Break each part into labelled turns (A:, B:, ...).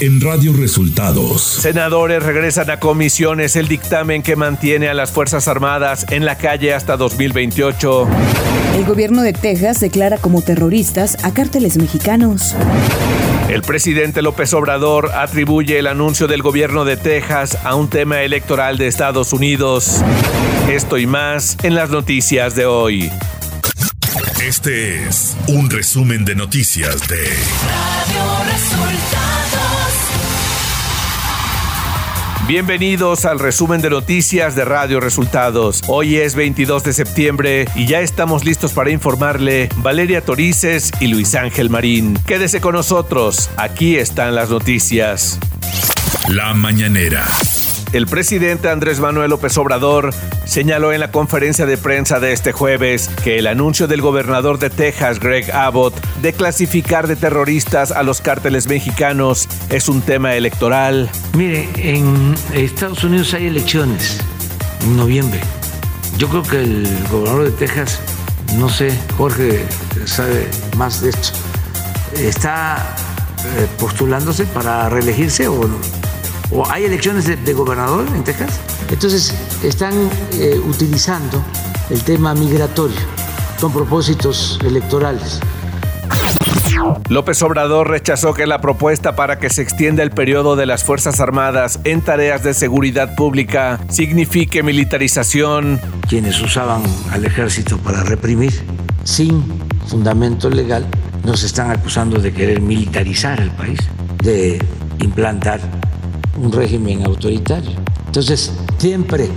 A: en Radio Resultados.
B: Senadores regresan a comisiones el dictamen que mantiene a las Fuerzas Armadas en la calle hasta 2028.
C: El gobierno de Texas declara como terroristas a cárteles mexicanos.
B: El presidente López Obrador atribuye el anuncio del gobierno de Texas a un tema electoral de Estados Unidos. Esto y más en las noticias de hoy.
A: Este es un resumen de noticias de Radio Resultados.
B: Bienvenidos al resumen de noticias de Radio Resultados. Hoy es 22 de septiembre y ya estamos listos para informarle Valeria Torices y Luis Ángel Marín. Quédese con nosotros, aquí están las noticias.
A: La mañanera.
B: El presidente Andrés Manuel López Obrador señaló en la conferencia de prensa de este jueves que el anuncio del gobernador de Texas, Greg Abbott, de clasificar de terroristas a los cárteles mexicanos es un tema electoral.
D: Mire, en Estados Unidos hay elecciones en noviembre. Yo creo que el gobernador de Texas, no sé, Jorge sabe más de esto, está eh, postulándose para reelegirse o no o hay elecciones de, gobernador en Texas. Entonces están eh, utilizando el tema migratorio con propósitos electorales.
B: López Obrador rechazó que la propuesta para que se extienda el periodo de las Fuerzas Armadas en tareas de seguridad pública signifique militarización.
D: Quienes usaban al ejército para reprimir sin fundamento legal nos están acusando de querer militarizar el país, de implantar un régimen autoritario. Entonces, siempre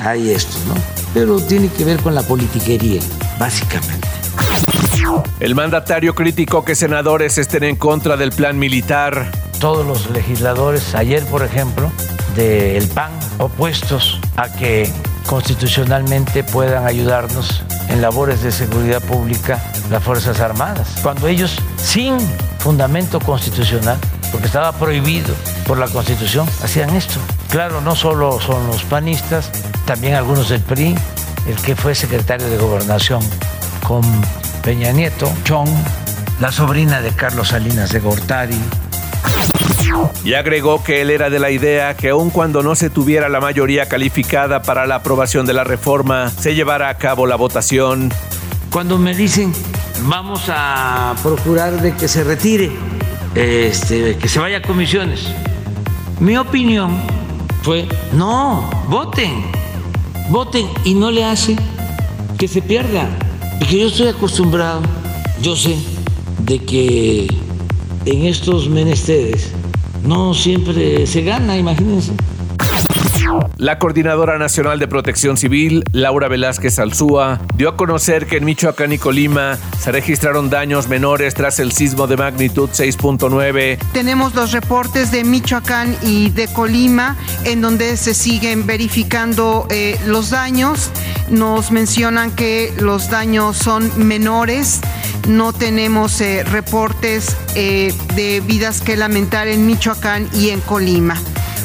D: hay esto, ¿no? Pero tiene que ver con la politiquería, básicamente.
B: El mandatario criticó que senadores estén en contra del plan militar.
D: Todos los legisladores, ayer por ejemplo, del PAN, opuestos a que constitucionalmente puedan ayudarnos en labores de seguridad pública las Fuerzas Armadas, cuando ellos, sin fundamento constitucional, porque estaba prohibido por la Constitución, hacían esto. Claro, no solo son los panistas, también algunos del PRI, el que fue secretario de Gobernación con Peña Nieto, Chong, la sobrina de Carlos Salinas de Gortari.
B: Y agregó que él era de la idea que aun cuando no se tuviera la mayoría calificada para la aprobación de la reforma, se llevara a cabo la votación.
D: Cuando me dicen, vamos a procurar de que se retire este, que se vaya a comisiones. Mi opinión fue, no, voten, voten y no le hace que se pierda. Porque yo estoy acostumbrado, yo sé, de que en estos menesteres no siempre se gana, imagínense.
B: La Coordinadora Nacional de Protección Civil, Laura Velázquez Alzúa, dio a conocer que en Michoacán y Colima se registraron daños menores tras el sismo de magnitud 6.9.
E: Tenemos los reportes de Michoacán y de Colima en donde se siguen verificando eh, los daños. Nos mencionan que los daños son menores. No tenemos eh, reportes eh, de vidas que lamentar en Michoacán y en Colima.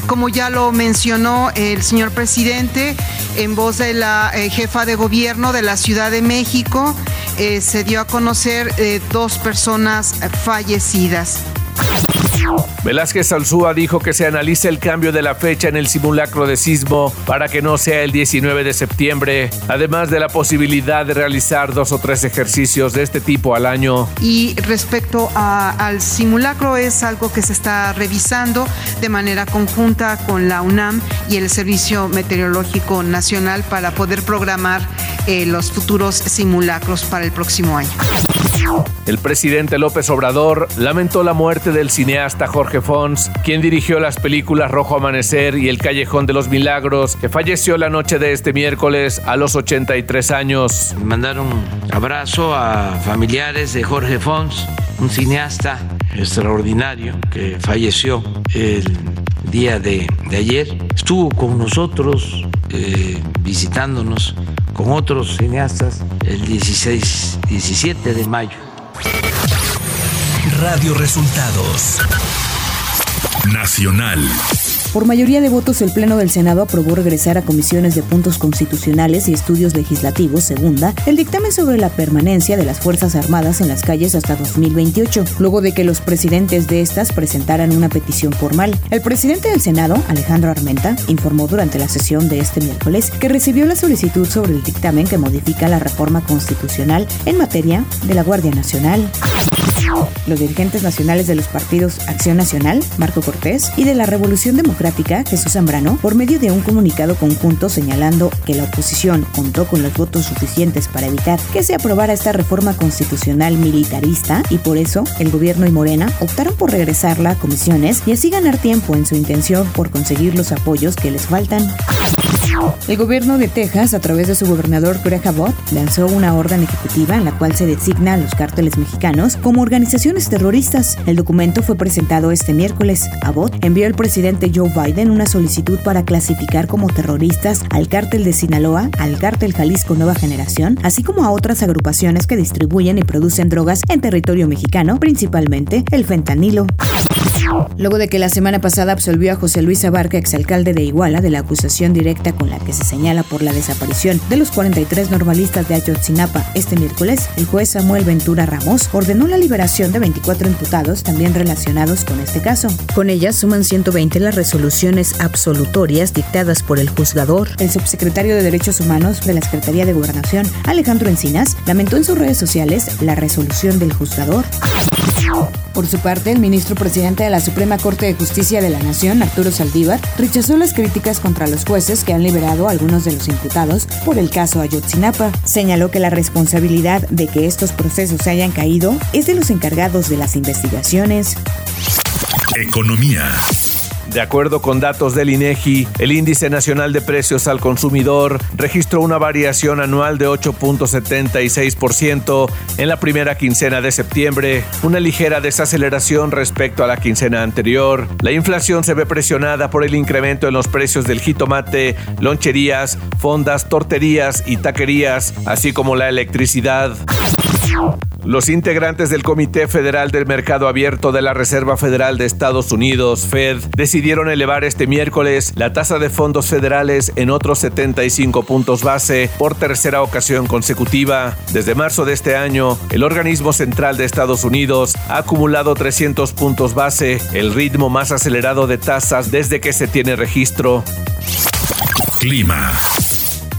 E: Como ya lo mencionó el señor presidente, en voz de la eh, jefa de gobierno de la Ciudad de México, eh, se dio a conocer eh, dos personas fallecidas.
B: Velázquez Alzúa dijo que se analice el cambio de la fecha en el simulacro de sismo para que no sea el 19 de septiembre, además de la posibilidad de realizar dos o tres ejercicios de este tipo al año.
E: Y respecto al simulacro es algo que se está revisando de manera conjunta con la UNAM y el Servicio Meteorológico Nacional para poder programar eh, los futuros simulacros para el próximo año.
B: El presidente López Obrador lamentó la muerte del cineasta Jorge Fons, quien dirigió las películas Rojo Amanecer y El Callejón de los Milagros, que falleció la noche de este miércoles a los 83 años.
D: Mandaron un abrazo a familiares de Jorge Fons, un cineasta extraordinario que falleció el día de, ayer. Estuvo con nosotros eh, visitándonos con otros cineastas el 16, 17 de mayo.
A: Radio Resultados Nacional.
C: Por mayoría de votos, el Pleno del Senado aprobó regresar a comisiones de puntos constitucionales y estudios legislativos, segunda, el dictamen sobre la permanencia de las Fuerzas Armadas en las calles hasta 2028, luego de que los presidentes de estas presentaran una petición formal. El presidente del Senado, Alejandro Armenta, informó durante la sesión de este miércoles que recibió la solicitud sobre el dictamen que modifica la reforma constitucional en materia de la Guardia Nacional. Los dirigentes nacionales de los partidos Acción Nacional, Marco Cortés, y de la Revolución Democrática, Jesús Zambrano, por medio de un comunicado conjunto señalando que la oposición contó con los votos suficientes para evitar que se aprobara esta reforma constitucional militarista y por eso el gobierno y Morena optaron por regresarla a comisiones y así ganar tiempo en su intención por conseguir los apoyos que les faltan. El gobierno de Texas, a través de su gobernador Greg Abbott, lanzó una orden ejecutiva en la cual se designa a los cárteles mexicanos como organizaciones terroristas. El documento fue presentado este miércoles. Abbott envió al presidente Joe Biden una solicitud para clasificar como terroristas al cártel de Sinaloa, al cártel Jalisco Nueva Generación, así como a otras agrupaciones que distribuyen y producen drogas en territorio mexicano, principalmente el fentanilo. Luego de que la semana pasada absolvió a José Luis Abarca, exalcalde de Iguala, de la acusación directa con la que se señala por la desaparición de los 43 normalistas de Ayotzinapa este miércoles, el juez Samuel Ventura Ramos ordenó la liberación de 24 imputados también relacionados con este caso. Con ellas suman 120 las resoluciones absolutorias dictadas por el juzgador. El subsecretario de Derechos Humanos de la Secretaría de Gobernación, Alejandro Encinas, lamentó en sus redes sociales la resolución del juzgador. Por su parte, el ministro presidente de la Suprema Corte de Justicia de la Nación, Arturo Saldívar, rechazó las críticas contra los jueces que han liberado a algunos de los imputados por el caso Ayotzinapa. Señaló que la responsabilidad de que estos procesos se hayan caído es de los encargados de las investigaciones.
A: Economía.
B: De acuerdo con datos del INEGI, el índice nacional de precios al consumidor registró una variación anual de 8.76% en la primera quincena de septiembre, una ligera desaceleración respecto a la quincena anterior. La inflación se ve presionada por el incremento en los precios del jitomate, loncherías, fondas, torterías y taquerías, así como la electricidad. Los integrantes del Comité Federal del Mercado Abierto de la Reserva Federal de Estados Unidos, Fed, decidieron elevar este miércoles la tasa de fondos federales en otros 75 puntos base por tercera ocasión consecutiva. Desde marzo de este año, el organismo central de Estados Unidos ha acumulado 300 puntos base, el ritmo más acelerado de tasas desde que se tiene registro.
A: Clima.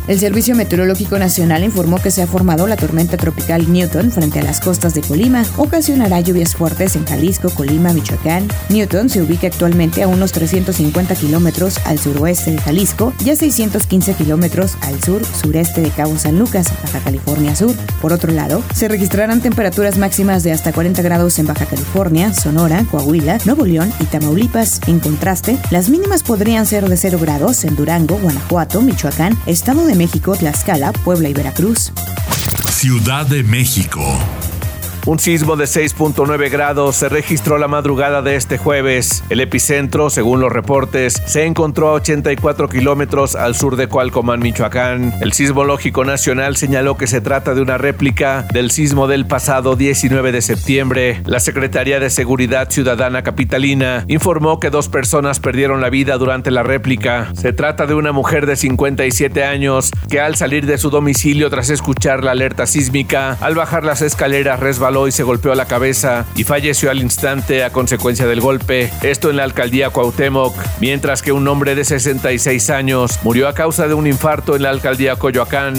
C: El Servicio Meteorológico Nacional informó que se ha formado la tormenta tropical Newton frente a las costas de Colima. Ocasionará lluvias fuertes en Jalisco, Colima, Michoacán. Newton se ubica actualmente a unos 350 kilómetros al suroeste de Jalisco y a 615 kilómetros al sur-sureste de Cabo San Lucas, Baja California Sur. Por otro lado, se registrarán temperaturas máximas de hasta 40 grados en Baja California, Sonora, Coahuila, Nuevo León y Tamaulipas. En contraste, las mínimas podrían ser de 0 grados en Durango, Guanajuato, Michoacán, Estado de México, Tlaxcala, Puebla y Veracruz.
A: Ciudad de México.
B: Un sismo de 6.9 grados se registró la madrugada de este jueves. El epicentro, según los reportes, se encontró a 84 kilómetros al sur de Cualcomán, Michoacán. El Sismológico Nacional señaló que se trata de una réplica del sismo del pasado 19 de septiembre. La Secretaría de Seguridad Ciudadana Capitalina informó que dos personas perdieron la vida durante la réplica. Se trata de una mujer de 57 años que al salir de su domicilio tras escuchar la alerta sísmica, al bajar las escaleras resbaló y se golpeó la cabeza y falleció al instante a consecuencia del golpe. Esto en la alcaldía Cuauhtémoc, mientras que un hombre de 66 años murió a causa de un infarto en la alcaldía Coyoacán.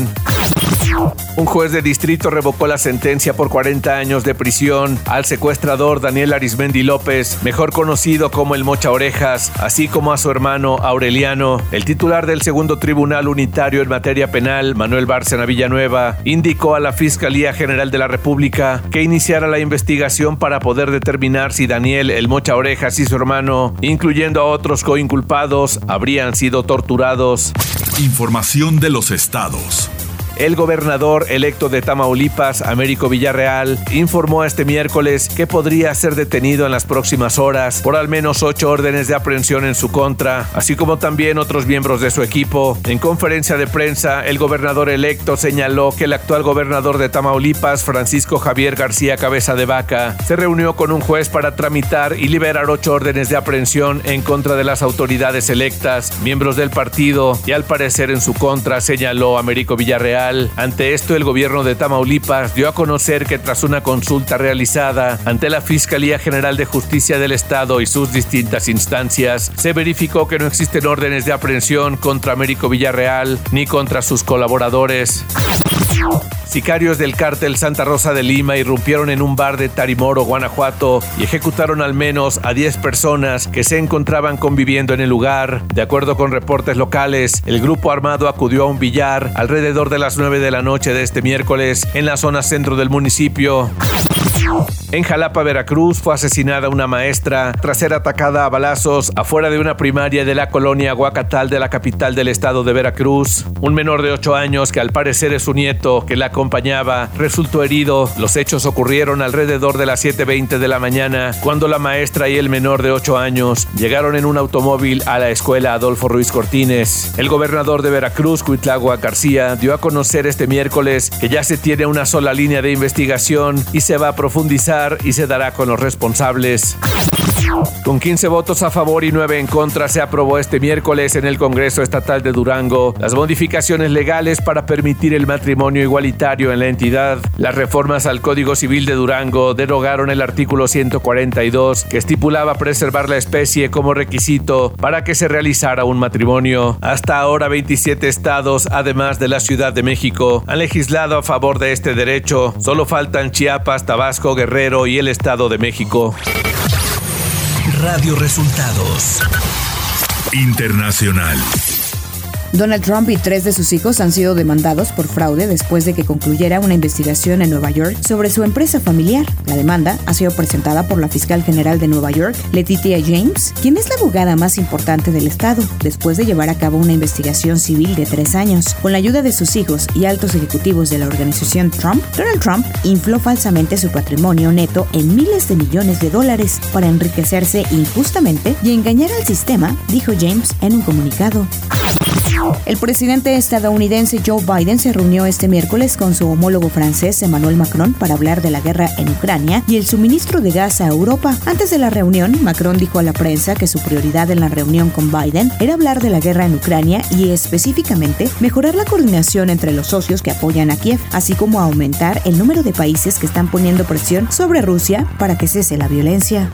B: Un juez de distrito revocó la sentencia por 40 años de prisión al secuestrador Daniel Arismendi López, mejor conocido como el Mocha Orejas, así como a su hermano Aureliano. El titular del segundo tribunal unitario en materia penal, Manuel Bárcena Villanueva, indicó a la Fiscalía General de la República que iniciara la investigación para poder determinar si Daniel el Mocha Orejas y su hermano, incluyendo a otros coinculpados, habrían sido torturados.
A: Información de los estados.
B: El gobernador electo de Tamaulipas, Américo Villarreal, informó este miércoles que podría ser detenido en las próximas horas por al menos ocho órdenes de aprehensión en su contra, así como también otros miembros de su equipo. En conferencia de prensa, el gobernador electo señaló que el actual gobernador de Tamaulipas, Francisco Javier García Cabeza de Vaca, se reunió con un juez para tramitar y liberar ocho órdenes de aprehensión en contra de las autoridades electas, miembros del partido y al parecer en su contra, señaló Américo Villarreal. Ante esto, el gobierno de Tamaulipas dio a conocer que tras una consulta realizada ante la Fiscalía General de Justicia del Estado y sus distintas instancias, se verificó que no existen órdenes de aprehensión contra Américo Villarreal ni contra sus colaboradores. Sicarios del cártel Santa Rosa de Lima irrumpieron en un bar de Tarimoro, Guanajuato, y ejecutaron al menos a 10 personas que se encontraban conviviendo en el lugar. De acuerdo con reportes locales, el grupo armado acudió a un billar alrededor de las 9 de la noche de este miércoles en la zona centro del municipio. En Jalapa, Veracruz, fue asesinada una maestra tras ser atacada a balazos afuera de una primaria de la colonia Huacatal de la capital del estado de Veracruz. Un menor de 8 años, que al parecer es su nieto, que la acompañaba, resultó herido. Los hechos ocurrieron alrededor de las 7.20 de la mañana, cuando la maestra y el menor de 8 años llegaron en un automóvil a la escuela Adolfo Ruiz Cortines. El gobernador de Veracruz, Cuitlagua García, dio a conocer este miércoles que ya se tiene una sola línea de investigación y se va a profundizar y se dará con los responsables. Con 15 votos a favor y 9 en contra se aprobó este miércoles en el Congreso Estatal de Durango las modificaciones legales para permitir el matrimonio igualitario en la entidad. Las reformas al Código Civil de Durango derogaron el artículo 142 que estipulaba preservar la especie como requisito para que se realizara un matrimonio. Hasta ahora 27 estados, además de la Ciudad de México, han legislado a favor de este derecho. Solo faltan Chiapas, Tabasco, Guerrero y el Estado de México.
A: Radio Resultados Internacional.
C: Donald Trump y tres de sus hijos han sido demandados por fraude después de que concluyera una investigación en Nueva York sobre su empresa familiar. La demanda ha sido presentada por la fiscal general de Nueva York, Letitia James, quien es la abogada más importante del estado, después de llevar a cabo una investigación civil de tres años. Con la ayuda de sus hijos y altos ejecutivos de la organización Trump, Donald Trump infló falsamente su patrimonio neto en miles de millones de dólares para enriquecerse injustamente y engañar al sistema, dijo James en un comunicado. El presidente estadounidense Joe Biden se reunió este miércoles con su homólogo francés Emmanuel Macron para hablar de la guerra en Ucrania y el suministro de gas a Europa. Antes de la reunión, Macron dijo a la prensa que su prioridad en la reunión con Biden era hablar de la guerra en Ucrania y específicamente mejorar la coordinación entre los socios que apoyan a Kiev, así como aumentar el número de países que están poniendo presión sobre Rusia para que cese la violencia.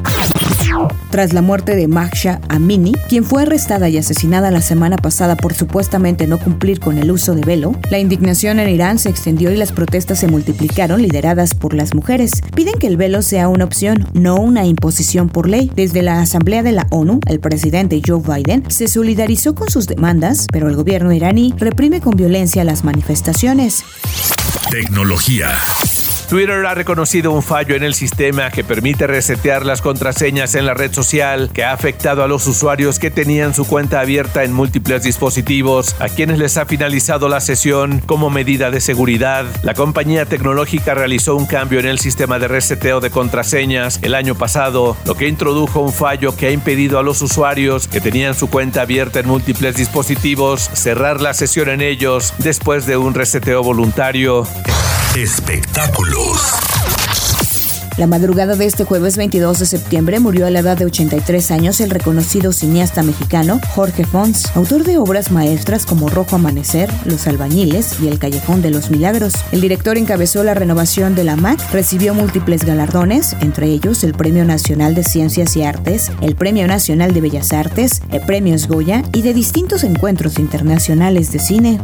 C: Tras la muerte de Mahsa Amini, quien fue arrestada y asesinada la semana pasada por supuestamente no cumplir con el uso de velo, la indignación en Irán se extendió y las protestas se multiplicaron lideradas por las mujeres. Piden que el velo sea una opción, no una imposición por ley. Desde la Asamblea de la ONU, el presidente Joe Biden se solidarizó con sus demandas, pero el gobierno iraní reprime con violencia las manifestaciones.
A: Tecnología.
B: Twitter ha reconocido un fallo en el sistema que permite resetear las contraseñas en la red social que ha afectado a los usuarios que tenían su cuenta abierta en múltiples dispositivos, a quienes les ha finalizado la sesión como medida de seguridad. La compañía tecnológica realizó un cambio en el sistema de reseteo de contraseñas el año pasado, lo que introdujo un fallo que ha impedido a los usuarios que tenían su cuenta abierta en múltiples dispositivos cerrar la sesión en ellos después de un reseteo voluntario.
A: Espectáculos.
C: La madrugada de este jueves 22 de septiembre murió a la edad de 83 años el reconocido cineasta mexicano Jorge Fons, autor de obras maestras como Rojo Amanecer, Los Albañiles y El Callejón de los Milagros. El director encabezó la renovación de la MAC, recibió múltiples galardones, entre ellos el Premio Nacional de Ciencias y Artes, el Premio Nacional de Bellas Artes, el Premios Goya y de distintos encuentros internacionales de cine.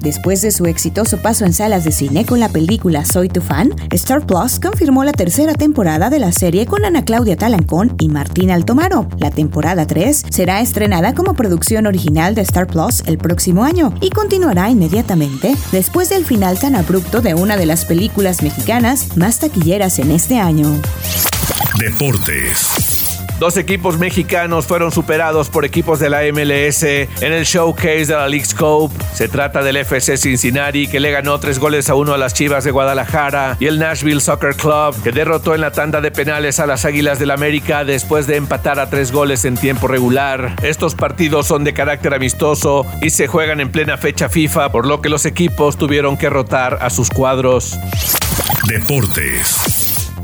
C: Después de su exitoso paso en salas de cine con la película Soy tu fan, Star Plus confirmó la tercera temporada de la serie con Ana Claudia Talancón y Martín Altomaro. La temporada 3 será estrenada como producción original de Star Plus el próximo año y continuará inmediatamente después del final tan abrupto de una de las películas mexicanas más taquilleras en este año.
A: Deportes.
B: Dos equipos mexicanos fueron superados por equipos de la MLS en el showcase de la League Scope. Se trata del FC Cincinnati que le ganó tres goles a uno a las Chivas de Guadalajara y el Nashville Soccer Club que derrotó en la tanda de penales a las Águilas del América después de empatar a tres goles en tiempo regular. Estos partidos son de carácter amistoso y se juegan en plena fecha FIFA, por lo que los equipos tuvieron que rotar a sus cuadros.
A: Deportes.